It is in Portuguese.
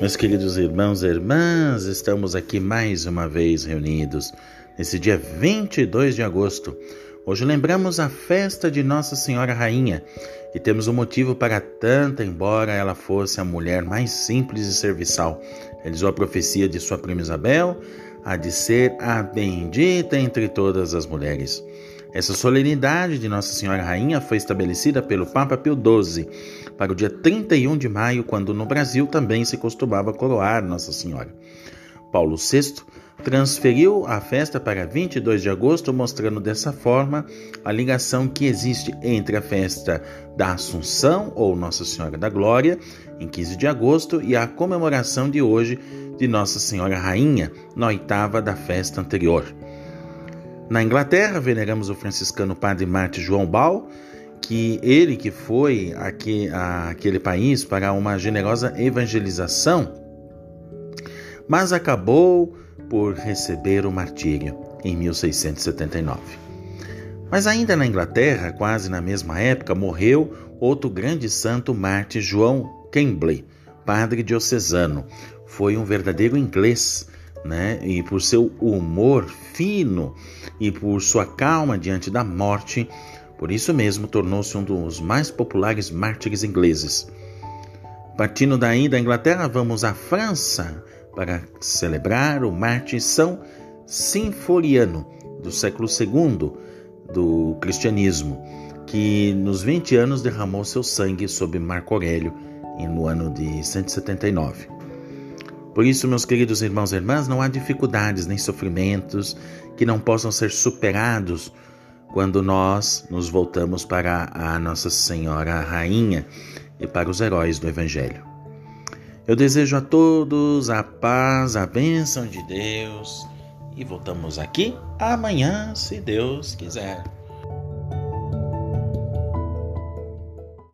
Meus queridos irmãos e irmãs, estamos aqui mais uma vez reunidos nesse dia 22 de agosto. Hoje lembramos a festa de Nossa Senhora Rainha e temos um motivo para tanta, embora ela fosse a mulher mais simples e serviçal. Realizou a profecia de sua prima Isabel, a de ser a bendita entre todas as mulheres. Essa solenidade de Nossa Senhora Rainha foi estabelecida pelo Papa Pio XII para o dia 31 de maio, quando no Brasil também se costumava coroar Nossa Senhora. Paulo VI transferiu a festa para 22 de agosto, mostrando dessa forma a ligação que existe entre a festa da Assunção, ou Nossa Senhora da Glória, em 15 de agosto, e a comemoração de hoje de Nossa Senhora Rainha, na oitava da festa anterior. Na Inglaterra, veneramos o franciscano padre Marte João Bal, que ele que foi aqui, aquele país para uma generosa evangelização, mas acabou por receber o martírio em 1679. Mas ainda na Inglaterra, quase na mesma época, morreu outro grande santo Marte João Kembley, padre diocesano. Foi um verdadeiro inglês né? E por seu humor fino e por sua calma diante da morte, por isso mesmo tornou-se um dos mais populares mártires ingleses. Partindo daí da Inglaterra, vamos à França para celebrar o mártir São Sinforiano, do século II do cristianismo, que nos 20 anos derramou seu sangue sobre Marco Aurélio no ano de 179. Por isso, meus queridos irmãos e irmãs, não há dificuldades nem sofrimentos que não possam ser superados quando nós nos voltamos para a Nossa Senhora Rainha e para os heróis do Evangelho. Eu desejo a todos a paz, a bênção de Deus e voltamos aqui amanhã, se Deus quiser.